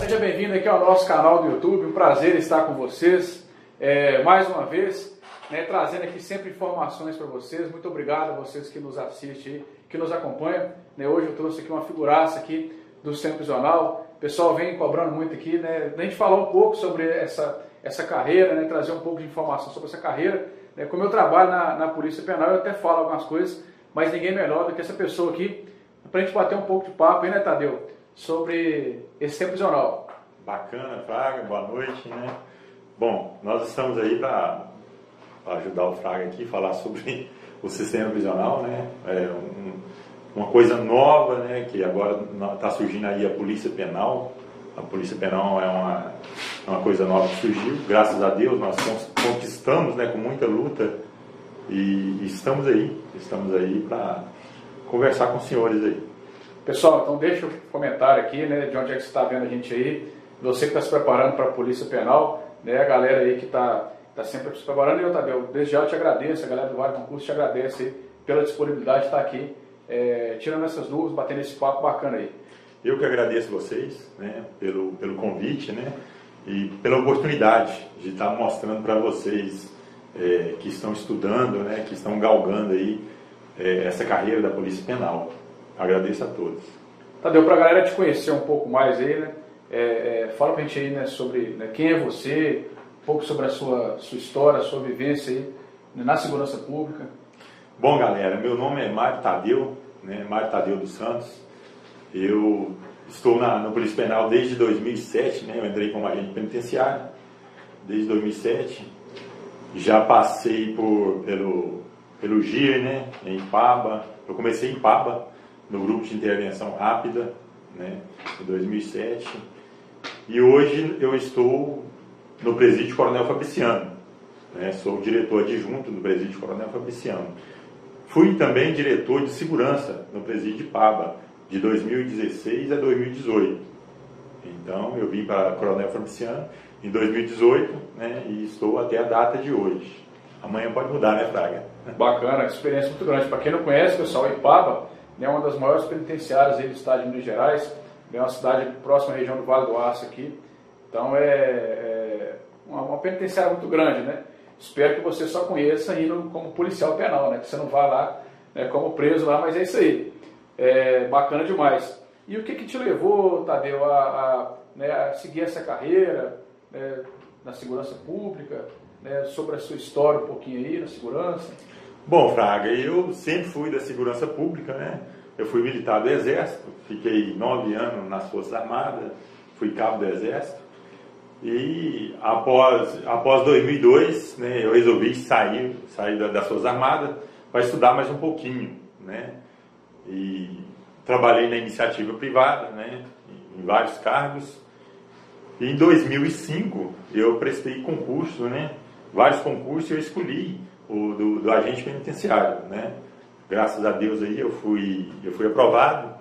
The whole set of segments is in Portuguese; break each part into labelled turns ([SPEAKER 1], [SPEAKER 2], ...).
[SPEAKER 1] Seja bem-vindo aqui ao nosso canal do YouTube, um prazer estar com vocês é, mais uma vez, né, trazendo aqui sempre informações para vocês. Muito obrigado a vocês que nos assistem, que nos acompanham. Né, hoje eu trouxe aqui uma figuraça aqui do Centro Prisional. O pessoal vem cobrando muito aqui, né, a gente falar um pouco sobre essa, essa carreira, né, trazer um pouco de informação sobre essa carreira. Né, como eu trabalho na, na Polícia Penal, eu até falo algumas coisas, mas ninguém melhor do que essa pessoa aqui, para a gente bater um pouco de papo, hein, né, Tadeu? Sobre esse Centro Prisional.
[SPEAKER 2] Bacana, Fraga, boa noite, né? Bom, nós estamos aí para ajudar o Fraga aqui falar sobre o sistema prisional, né? É um, uma coisa nova, né? Que agora está surgindo aí a polícia penal. A polícia penal é uma, uma coisa nova que surgiu. Graças a Deus nós conquistamos, né? Com muita luta e estamos aí, estamos aí para conversar com os senhores aí.
[SPEAKER 1] Pessoal, então deixa o comentário aqui, né? De onde é que você está vendo a gente aí? Você que está se preparando para a polícia penal, né? A galera aí que está tá sempre se preparando. E eu, Tadeu, desde já eu te agradeço, a galera do Vale Concurso te agradece pela disponibilidade de estar aqui, é, tirando essas dúvidas, batendo esse papo bacana aí.
[SPEAKER 2] Eu que agradeço vocês, né? Pelo, pelo convite, né? E pela oportunidade de estar mostrando para vocês é, que estão estudando, né? Que estão galgando aí é, essa carreira da Polícia Penal. Agradeço a todos.
[SPEAKER 1] Tadeu, para a galera te conhecer um pouco mais aí, né? É, é, fala para a gente aí né, sobre né, quem é você, um pouco sobre a sua, sua história, a sua vivência aí né, na segurança pública.
[SPEAKER 2] Bom, galera, meu nome é Mário Tadeu, né, Mário Tadeu dos Santos. Eu estou na, no Polícia Penal desde 2007, né, eu entrei como agente penitenciário desde 2007. Já passei por, pelo, pelo GIR, né, em Paba. Eu comecei em Paba, no grupo de intervenção rápida, né, em 2007. E hoje eu estou no Presídio Coronel Fabriciano. Né? Sou diretor adjunto do Presídio Coronel Fabriciano. Fui também diretor de segurança no Presídio Paba, de 2016 a 2018. Então, eu vim para Coronel Fabriciano em 2018 né? e estou até a data de hoje. Amanhã pode mudar, né, Fraga?
[SPEAKER 1] Bacana, experiência muito grande. Para quem não conhece, pessoal, Ipaba é uma das maiores penitenciárias do estado de Minas Gerais é uma cidade próxima à região do Vale do Aço aqui. Então é, é uma, uma, penitenciária muito grande, né? Espero que você só conheça indo como policial penal, né? Que você não vá lá né, como preso lá, mas é isso aí. É bacana demais. E o que, que te levou, Tadeu, a, a, né, a seguir essa carreira né, na segurança pública? Né, sobre a sua história um pouquinho aí na segurança?
[SPEAKER 2] Bom, Fraga, eu sempre fui da segurança pública, né? Eu fui militar do Exército, fiquei nove anos nas Forças Armadas, fui cabo do Exército. E após, após 2002, né, eu resolvi sair, sair das Forças Armadas para estudar mais um pouquinho. Né? E trabalhei na iniciativa privada, né, em vários cargos. E em 2005 eu prestei concurso, né, vários concursos eu escolhi o do, do agente penitenciário. Né? graças a Deus aí eu fui, eu fui aprovado,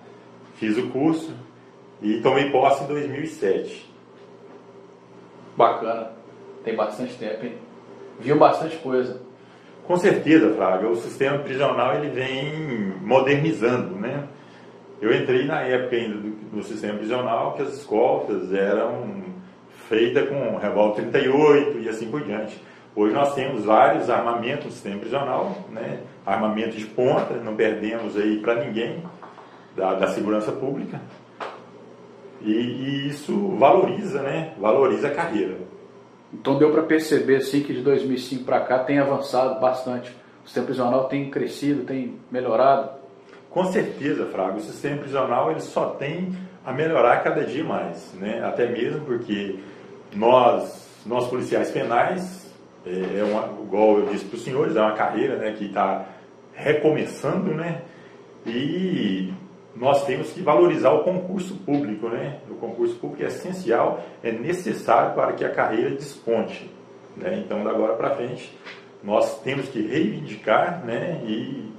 [SPEAKER 2] fiz o curso e tomei posse em 2007.
[SPEAKER 1] Bacana, tem bastante tempo, hein? Viu bastante coisa.
[SPEAKER 2] Com certeza, Flávio, o sistema prisional ele vem modernizando, né? Eu entrei na época ainda do, do sistema prisional que as escoltas eram feitas com revólver 38 e assim por diante. Hoje nós temos vários armamentos no sistema prisional, né? armamento de ponta, não perdemos aí para ninguém da, da, segurança pública. E, e, isso valoriza, né? valoriza a carreira.
[SPEAKER 1] Então deu para perceber assim, que de 2005 para cá tem avançado bastante. O sistema prisional tem crescido, tem melhorado?
[SPEAKER 2] Com certeza, Fraga. O sistema prisional ele só tem a melhorar cada dia mais. Né? Até mesmo porque nós, nós policiais penais, é, é uma, igual eu disse para os senhores, é uma carreira né, que está recomeçando, né? E nós temos que valorizar o concurso público, né? O concurso público é essencial, é necessário para que a carreira desponte. Né? Então, da agora para frente, nós temos que reivindicar né? e,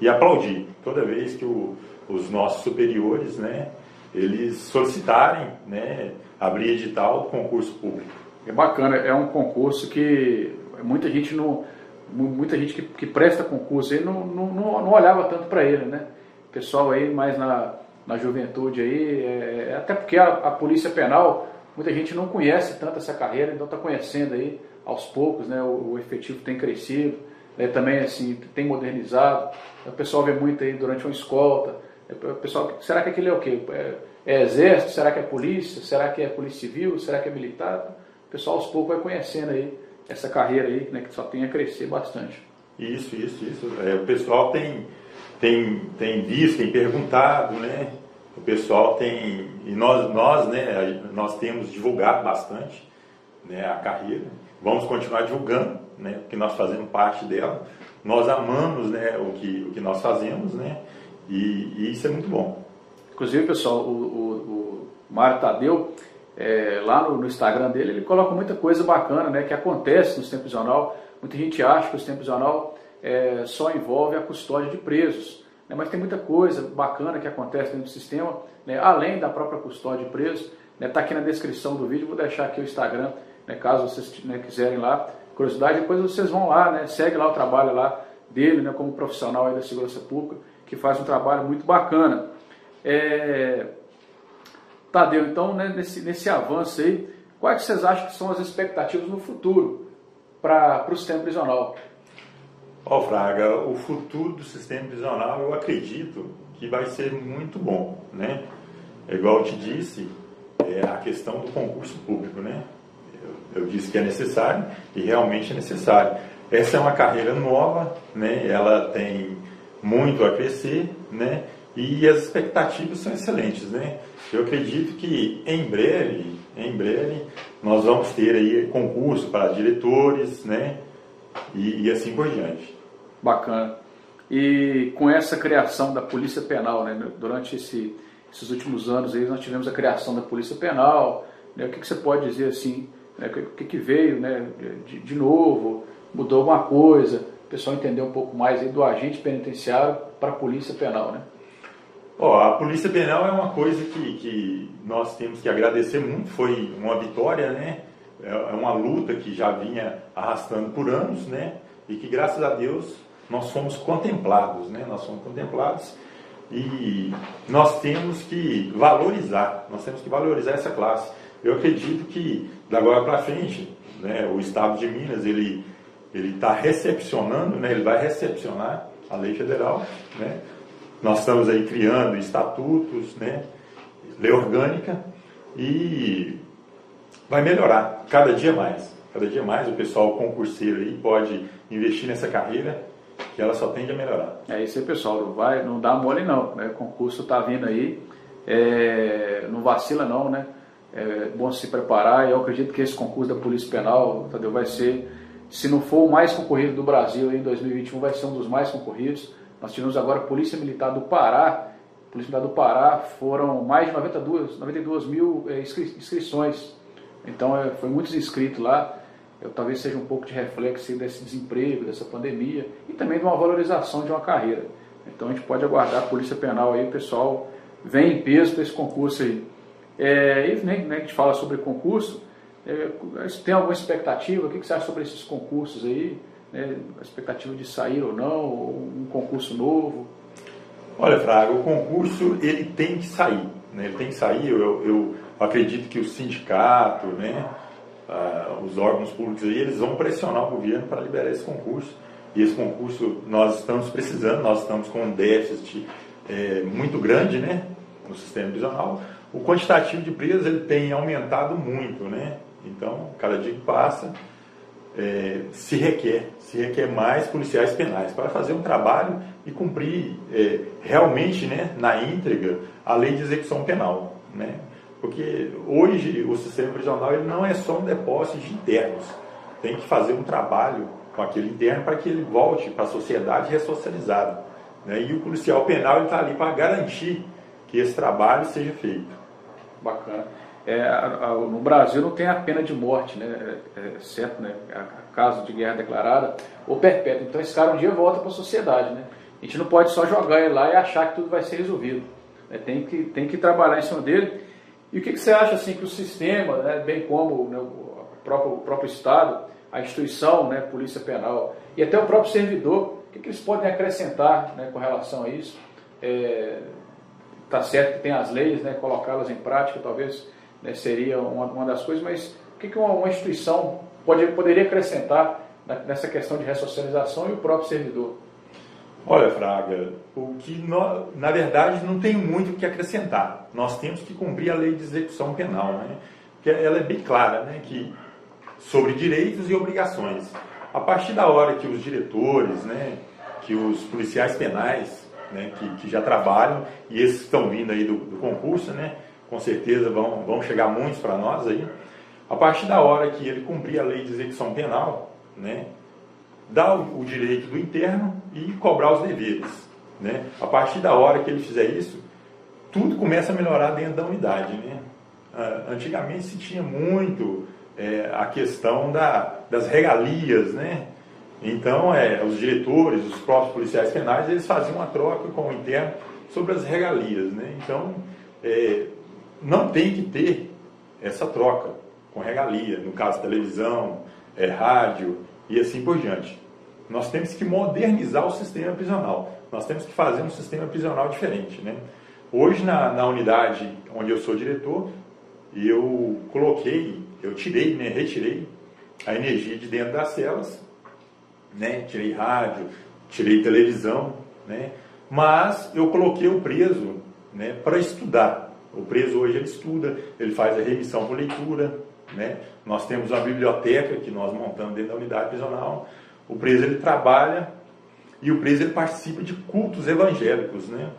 [SPEAKER 2] e aplaudir toda vez que o, os nossos superiores, né? Eles solicitarem, né? Abrir edital concurso público.
[SPEAKER 1] É bacana, é um concurso que muita gente não, muita gente que, que presta concurso aí não, não, não olhava tanto para ele, né? Pessoal aí mais na, na juventude aí, é, até porque a, a, Polícia Penal, muita gente não conhece tanto essa carreira, então está conhecendo aí aos poucos, né, o, o efetivo tem crescido, né, também assim, tem modernizado, o pessoal vê muito aí durante uma escolta, o pessoal, será que aquele é o quê? É, é exército? Será que é polícia? Será que é polícia civil? Será que é militar? O pessoal aos poucos vai conhecendo aí essa carreira aí, né, que só tem a crescer bastante.
[SPEAKER 2] Isso, isso, isso. É, o pessoal tem, tem, tem visto, tem perguntado, né? O pessoal tem, e nós, nós, né, nós temos divulgado bastante né, a carreira. Vamos continuar divulgando, né, porque nós fazemos parte dela. Nós amamos né, o, que, o que nós fazemos, né? E, e isso é muito bom.
[SPEAKER 1] Inclusive, pessoal, o, o, o Mário Tadeu, é, lá no, no, Instagram dele, ele coloca muita coisa bacana né, que acontece no sistema prisional. Muita gente acha que o sistema prisional é, só envolve a custódia de presos. Né, mas tem muita coisa bacana que acontece dentro do sistema, né, além da própria custódia de presos. Está né, tá aqui na descrição do vídeo, vou deixar aqui o Instagram, né, caso vocês né, quiserem lá. Curiosidade, depois vocês vão lá, né, segue lá o trabalho lá dele, né, como profissional da segurança pública, que faz um trabalho muito bacana. É, Tadeu, então, né, nesse, nesse avanço aí, quais vocês acham que são as expectativas no futuro para o sistema prisional?
[SPEAKER 2] Ó, oh, Fraga, o futuro do sistema prisional eu acredito que vai ser muito bom, né? É igual eu te disse, é a questão do concurso público, né? Eu, eu disse que é necessário e realmente é necessário. Essa é uma carreira nova, né? Ela tem muito a crescer, né? E as expectativas são excelentes, né? Eu acredito que em breve, em breve, nós vamos ter aí concurso para diretores, né? E, e assim por diante.
[SPEAKER 1] Bacana. E com essa criação da Polícia Penal, né? Durante esse, esses últimos anos aí, nós tivemos a criação da Polícia Penal. Né? O que, que você pode dizer assim? Né? O que, que veio, né? De, de novo? Mudou alguma coisa? O pessoal entender um pouco mais aí do agente penitenciário para a Polícia Penal, né?
[SPEAKER 2] Oh, a Polícia Penal é uma coisa que, que nós temos que agradecer muito, foi uma vitória, né? É, é uma luta que já vinha arrastando por anos, né? E que graças a Deus nós fomos contemplados, né? Nós fomos contemplados e nós temos que valorizar, nós temos que valorizar essa classe. Eu acredito que da agora para frente, né? O Estado de Minas ele ele está recepcionando, né? Ele vai recepcionar a lei federal, né? Nós estamos aí criando estatutos, né, lei orgânica e vai melhorar cada dia mais. Cada dia mais o pessoal concurseiro aí pode investir nessa carreira que ela só tende a melhorar.
[SPEAKER 1] É isso aí, pessoal. Não vai, não dá mole não. Né? O concurso está vindo aí. É, não vacila não, né? É bom se preparar. Eu acredito que esse concurso da Polícia Penal, Tadeu, vai ser, se não for o mais concorrido do Brasil em 2021, vai ser um dos mais concorridos. Nós tivemos agora a Polícia Militar do Pará. A Polícia Militar do Pará foram mais de 92, 92 mil é, inscrições. Então é, foi muitos inscritos lá. Eu, talvez seja um pouco de reflexo desse desemprego, dessa pandemia e também de uma valorização de uma carreira. Então a gente pode aguardar a Polícia Penal aí, o pessoal vem em peso para esse concurso aí. É, e né, né, a gente fala sobre concurso, é, tem alguma expectativa? O que você acha sobre esses concursos aí? Né, a expectativa de sair ou não, ou um concurso novo?
[SPEAKER 2] Olha, Fraga, o concurso ele tem que sair, né? ele tem que sair. Eu, eu acredito que o sindicato, né, uh, os órgãos públicos aí, eles vão pressionar o governo para liberar esse concurso. E esse concurso nós estamos precisando, nós estamos com um déficit é, muito grande, né, no sistema prisional. O quantitativo de presos ele tem aumentado muito, né? Então, cada dia que passa, é, se requer, se requer mais policiais penais para fazer um trabalho e cumprir é, realmente né, na íntegra a lei de execução penal. Né? Porque hoje o sistema prisional ele não é só um depósito de internos, tem que fazer um trabalho com aquele interno para que ele volte para a sociedade ressocializado. Né? E o policial penal está ali para garantir que esse trabalho seja feito.
[SPEAKER 1] Bacana é, a, a, no Brasil não tem a pena de morte, né? É, é certo, né? A, caso de guerra declarada ou perpétua. Então esse cara um dia volta para a sociedade, né? A gente não pode só jogar ele lá e achar que tudo vai ser resolvido. Né? Tem, que, tem que trabalhar em cima dele. E o que, que você acha assim que o sistema, né, bem como né, o, próprio, o próprio Estado, a instituição, né, Polícia Penal e até o próprio servidor, o que, que eles podem acrescentar né, com relação a isso? É, tá certo que tem as leis, né, colocá-las em prática talvez né, seria uma, uma, das coisas, mas o que, que uma, uma instituição pode, poderia acrescentar nessa questão de ressocialização e o próprio servidor?
[SPEAKER 2] Olha, Fraga, o que nós, na verdade não tem muito o que acrescentar. Nós temos que cumprir a lei de execução penal, né? Que ela é bem clara, né? Que sobre direitos e obrigações. A partir da hora que os diretores, né, que os policiais penais, né, que, que já trabalham e esses estão vindo aí do, do concurso, né, com certeza vão, vão chegar muitos para nós aí. A partir da hora que ele cumprir a lei de execução penal, né, dar o, o direito do interno e cobrar os deveres. Né? A partir da hora que ele fizer isso, tudo começa a melhorar dentro da unidade. Né? Ah, antigamente se tinha muito é, a questão da, das regalias, né? Então, é, os diretores, os próprios policiais penais, eles faziam uma troca com o interno sobre as regalias, né? Então, é, não tem que ter essa troca com regalia, no caso televisão, é, rádio e assim por diante. Nós temos que modernizar o sistema prisional. Nós temos que fazer um sistema prisional diferente. Né? Hoje, na, na unidade onde eu sou diretor, eu coloquei, eu tirei, né, retirei a energia de dentro das celas, né, tirei rádio, tirei televisão, né, mas eu coloquei o preso né, para estudar. O preso hoje ele estuda, ele faz a remissão por leitura, né? Nós temos uma biblioteca que nós montamos dentro da unidade prisional. O preso ele trabalha e o preso ele participa de cultos evangélicos, né?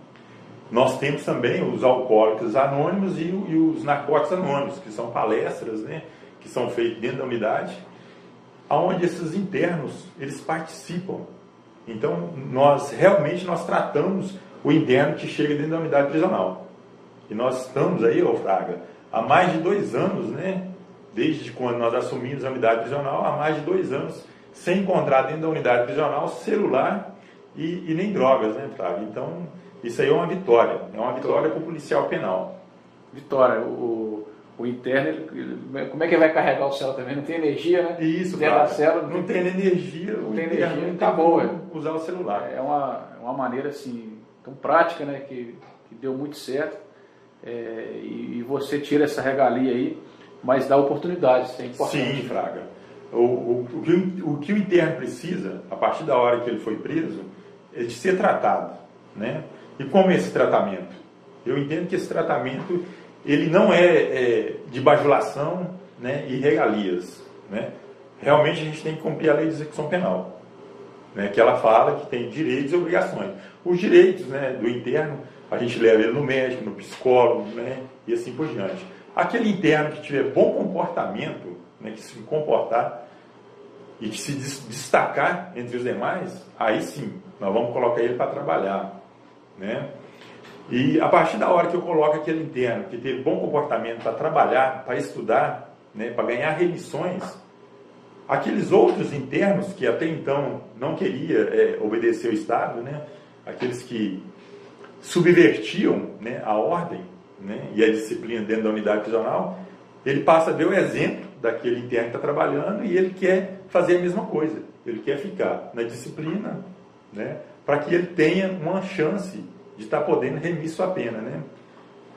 [SPEAKER 2] Nós temos também os alcoólicos anônimos e, e os narcóticos anônimos, que são palestras, né? Que são feitas dentro da unidade, aonde esses internos eles participam. Então nós realmente nós tratamos o interno que chega dentro da unidade prisional. E nós estamos aí, ô Fraga, há mais de dois anos, né? desde quando nós assumimos a unidade prisional, há mais de dois anos, sem encontrar dentro da unidade prisional celular e, e nem drogas, né, Flávio? Então, isso aí é uma vitória, é uma vitória para o policial penal.
[SPEAKER 1] Vitória, o, o interno, ele, como é que ele vai carregar o celular também? Não tem energia, né?
[SPEAKER 2] Isso, célula, não, não tem, energia,
[SPEAKER 1] não tem energia, não acabou, é.
[SPEAKER 2] usar o celular.
[SPEAKER 1] É uma, é uma maneira assim, tão prática, né, que, que deu muito certo. É, e, você tira essa regalia aí mas dá oportunidades, é importante.
[SPEAKER 2] Sim, Fraga. O, o, o, que, o que o interno precisa, a partir da hora que ele foi preso, é de ser tratado. Né? E como é esse tratamento? Eu entendo que esse tratamento ele não é, é de bajulação né, e regalias. Né? Realmente a gente tem que cumprir a lei de execução penal, né, que ela fala que tem direitos e obrigações. Os direitos né, do interno, a gente leva ele no médico, no psicólogo né, e assim por diante. Aquele interno que tiver bom comportamento, né, que se comportar e que se destacar entre os demais, aí sim, nós vamos colocar ele para trabalhar. Né? E a partir da hora que eu coloco aquele interno que teve bom comportamento para trabalhar, para estudar, né, para ganhar remissões, aqueles outros internos que até então não queria é, obedecer o Estado, né, aqueles que subvertiam né, a ordem, né, e a disciplina dentro da unidade prisional, ele passa a ver o exemplo daquele interno que está trabalhando e ele quer fazer a mesma coisa. Ele quer ficar na disciplina, né, para que ele tenha uma chance de estar tá podendo remir sua pena, né?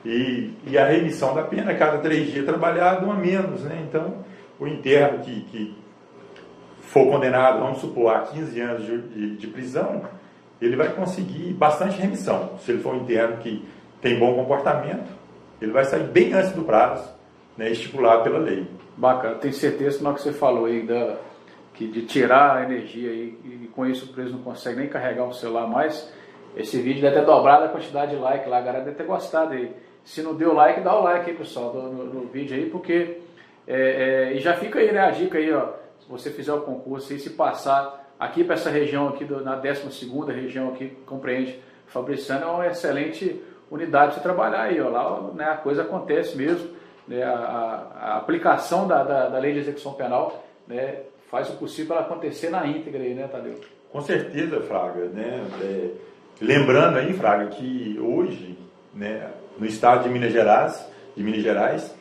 [SPEAKER 2] E, e a remissão da pena, cada três dias trabalhado, um a menos, né? Então, o interno que, que for condenado, vamos supor, a 15 anos de, de, de prisão, ele vai conseguir bastante remissão. Se ele for um interno que tem bom comportamento, ele vai sair bem antes do prazo né, estipulado pela lei.
[SPEAKER 1] Bacana, tenho certeza que que você falou aí da, que de tirar a energia e, e com isso o preso não consegue nem carregar o celular mais. Esse vídeo deve ter dobrado a quantidade de like lá, a galera deve ter gostado aí. Se não deu like, dá o like aí, pessoal, no, no, no vídeo aí, porque. É, é, e já fica aí, né, a dica aí, ó. Se você fizer o concurso e se passar aqui para essa região aqui, do, na 12 região aqui, compreende? Fabriciano, é uma excelente unidade de trabalhar aí, ó, lá né, a coisa acontece mesmo, né, a, a, aplicação da, da, da, lei de execução penal né, faz o possível para acontecer na íntegra aí, né, Tadeu?
[SPEAKER 2] Com certeza, Fraga, né, é, lembrando aí, Fraga, que hoje, né, no estado de Minas Gerais, de Minas Gerais,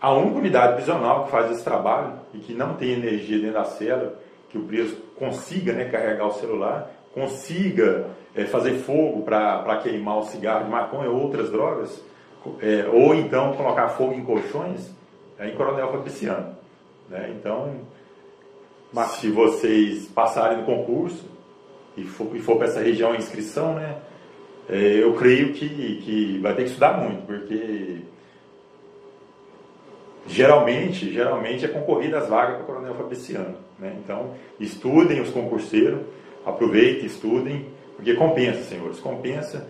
[SPEAKER 2] a única unidade prisional que faz esse trabalho e que não tem energia dentro da cela, que o preso consiga né, carregar o celular, consiga é, fazer fogo para queimar o cigarro de maconha ou outras drogas, é, ou então colocar fogo em colchões, é em Coronel Fabriciano. Né? Então, Mas... se vocês passarem no concurso e for, e for para essa região a inscrição, né, é, eu creio que, que vai ter que estudar muito, porque geralmente, geralmente é concorrida as vagas para o Coronel Fabriciano. Né? Então, estudem os concurseiros, aproveitem, estudem, porque compensa, senhores, compensa.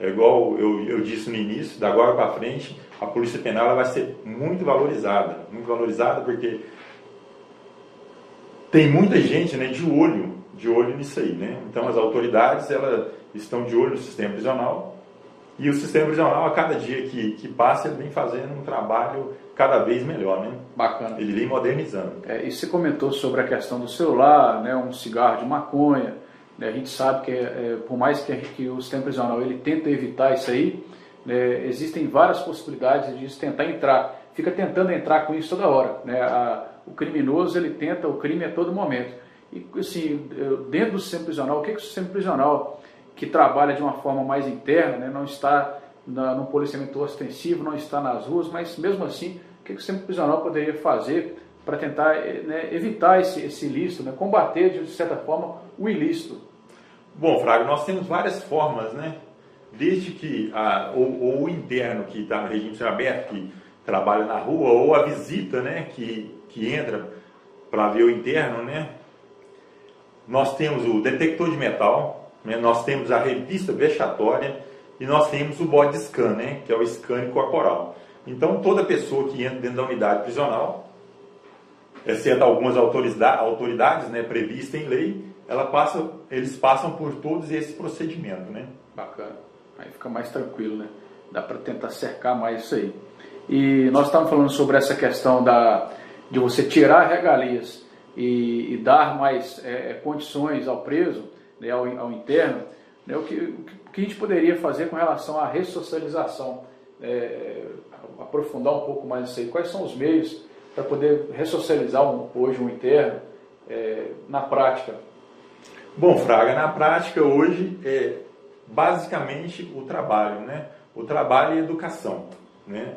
[SPEAKER 2] É igual eu, eu disse no início, da agora para frente, a Polícia Penal vai ser muito valorizada, muito valorizada porque tem muita gente né, de olho, de olho nisso aí. Né? Então as autoridades elas estão de olho no sistema prisional e o sistema prisional, a cada dia que, que passa, ele vem fazendo um trabalho cada vez melhor, né?
[SPEAKER 1] Bacana.
[SPEAKER 2] Ele vem modernizando.
[SPEAKER 1] É, e você comentou sobre a questão do celular, né, um cigarro de maconha, né? A gente sabe que, é, por mais que, que, o sistema prisional ele tenta evitar isso aí, né? existem várias possibilidades de tentar entrar. Fica tentando entrar com isso toda hora. Né? A, o criminoso ele tenta o crime a todo momento. E assim, dentro do sistema prisional, o que, que o sistema prisional que trabalha de uma forma mais interna, né? não está na, no policiamento ostensivo, não está nas ruas, mas mesmo assim, o que, que o sistema prisional poderia fazer para tentar né, evitar esse, esse ilícito, né? combater de certa forma o ilícito?
[SPEAKER 2] Bom, Fraga, nós temos várias formas, né? Desde que a, ou o interno que está no regime aberto, que trabalha na rua, ou a visita, né? Que, que entra para ver o interno, né? Nós temos o detector de metal, né? nós temos a revista vexatória e nós temos o body scan, né? Que é o scan corporal. Então, toda pessoa que entra dentro da unidade prisional, exceto algumas autoridades, né, previstas em lei, ela passa, eles passam por todos esse procedimento, né?
[SPEAKER 1] Bacana. Aí fica mais tranquilo, né? Dá para tentar cercar mais isso aí. E nós estávamos falando sobre essa questão da, de você tirar regalias e, e dar mais é, é, condições ao preso, né, ao, ao interno, né, o, que, o que a gente poderia fazer com relação à ressocialização? É, aprofundar um pouco mais isso aí. Quais são os meios para poder ressocializar um, hoje um interno é, na prática?
[SPEAKER 2] Bom, Fraga, na prática hoje é basicamente o trabalho, né? O trabalho e a educação, né?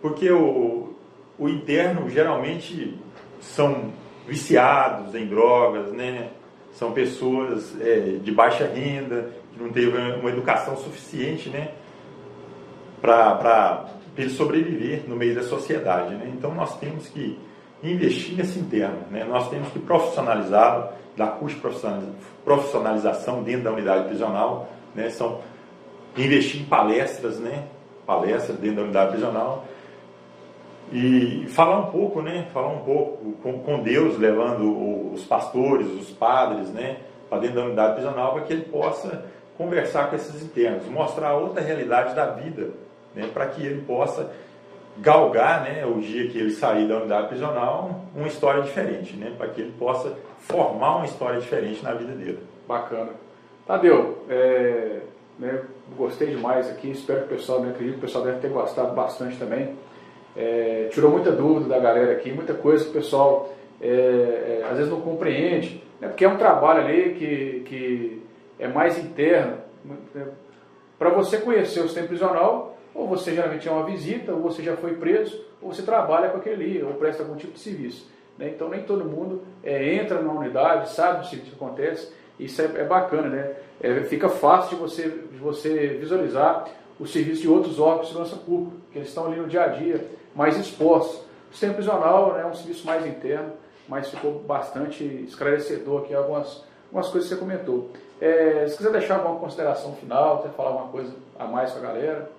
[SPEAKER 2] Porque o, o interno geralmente são viciados em drogas, né? São pessoas é, de baixa renda, que não teve uma educação suficiente, né? Para ele sobreviver no meio da sociedade, né? Então nós temos que investir nesse interno, né? Nós temos que profissionalizá-lo, da curso profissionalização dentro da unidade prisional, né, são investir em palestras, né, palestras dentro da unidade prisional e falar um pouco, né, falar um pouco com, com Deus, levando os pastores, os padres, né, para dentro da unidade prisional para que ele possa conversar com esses internos, mostrar outra realidade da vida, né, para que ele possa galgar, né, o dia que ele sair da unidade prisional, uma história diferente, né, para que ele possa formar uma história diferente na vida dele.
[SPEAKER 1] Bacana. Tadeu, é, né, gostei demais aqui, espero que o pessoal, né, acredito que o pessoal deve ter gostado bastante também. É, tirou muita dúvida da galera aqui, muita coisa que o pessoal é, é às vezes não compreende, né, porque é um trabalho ali que, que é mais interno. Né, para você conhecer o sistema prisional, ou você geralmente é uma visita, ou você já foi preso, ou você trabalha com aquele ali, ou presta algum tipo de serviço. Né? Então nem todo mundo é, entra na unidade, sabe o que acontece, isso é, é bacana, né? É, fica fácil de você, de você visualizar o serviço de outros órgãos de segurança pública, que eles estão ali no dia a dia, mais expostos. O sistema prisional né, é um serviço mais interno, mas ficou bastante esclarecedor aqui algumas, algumas coisas que você comentou. É, se quiser deixar alguma consideração final, quer falar alguma coisa a mais com a galera.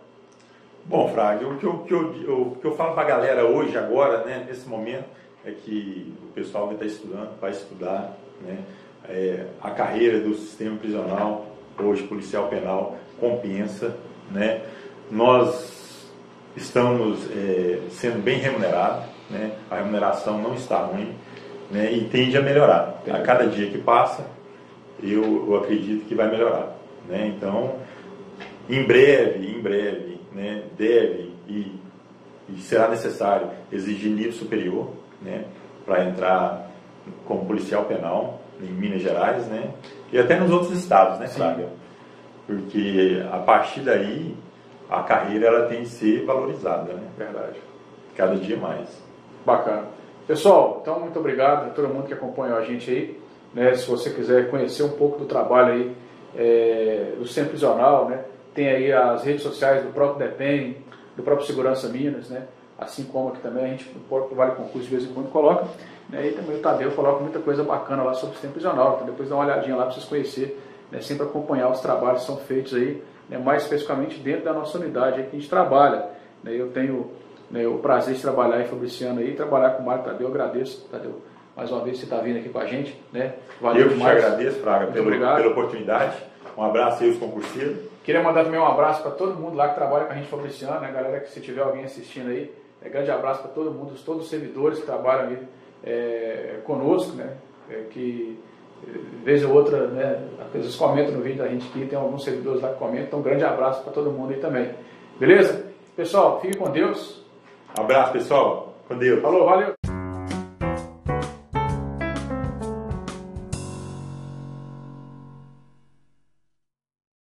[SPEAKER 2] Bom, Frag, o que eu, que eu, o que eu falo para a galera hoje, agora, né, nesse momento, é que o pessoal que está estudando vai estudar né, é, a carreira do sistema prisional, hoje policial penal, compensa. Né? Nós estamos é, sendo bem remunerados, né? a remuneração não está ruim né? e tende a melhorar. A cada dia que passa, eu, eu acredito que vai melhorar. Né? Então, em breve, em breve, né, deve e, e será necessário exigir nível superior né, para entrar como policial penal em Minas Gerais, né, e até nos outros estados, né, Flávio? porque a partir daí a carreira ela tem que ser valorizada, né?
[SPEAKER 1] Verdade.
[SPEAKER 2] Cada dia mais.
[SPEAKER 1] Bacana. Pessoal, então muito obrigado a todo mundo que acompanhou a gente aí. Né, se você quiser conhecer um pouco do trabalho aí é, do Centro Prisional, né, tem aí as redes sociais do próprio DEPEN, do próprio Segurança Minas, né, assim como aqui também a gente Vale Concurso de vez em quando coloca. Né, e também o Tadeu coloca muita coisa bacana lá sobre o Centro Prisional. Então depois dá uma olhadinha lá para vocês conhecerem, né, sempre acompanhar os trabalhos que são feitos aí, né, mais especificamente dentro da nossa unidade aí que a gente trabalha. Né, eu tenho né, o prazer de trabalhar em Fabriciano aí, trabalhar com o Mário Tadeu, agradeço, Tadeu, mais uma vez você está vindo aqui com a gente, né?
[SPEAKER 2] Valeu Eu demais. te agradeço, Fraga, pelo, pela oportunidade. Um abraço aí aos concurseiros.
[SPEAKER 1] Queria mandar também um abraço para todo mundo lá que trabalha com a gente Fabriciano, né, galera, que se tiver alguém assistindo aí, é, grande abraço para todo mundo, todos os servidores que trabalham aí é, conosco, né? É, que vez ou outra, né, às vezes comentam no vídeo da gente aqui, tem alguns servidores lá que comentam, então um grande abraço para todo mundo aí também. Beleza? Pessoal, fique com Deus.
[SPEAKER 2] Abraço, pessoal. Com Deus.
[SPEAKER 1] Falou, valeu.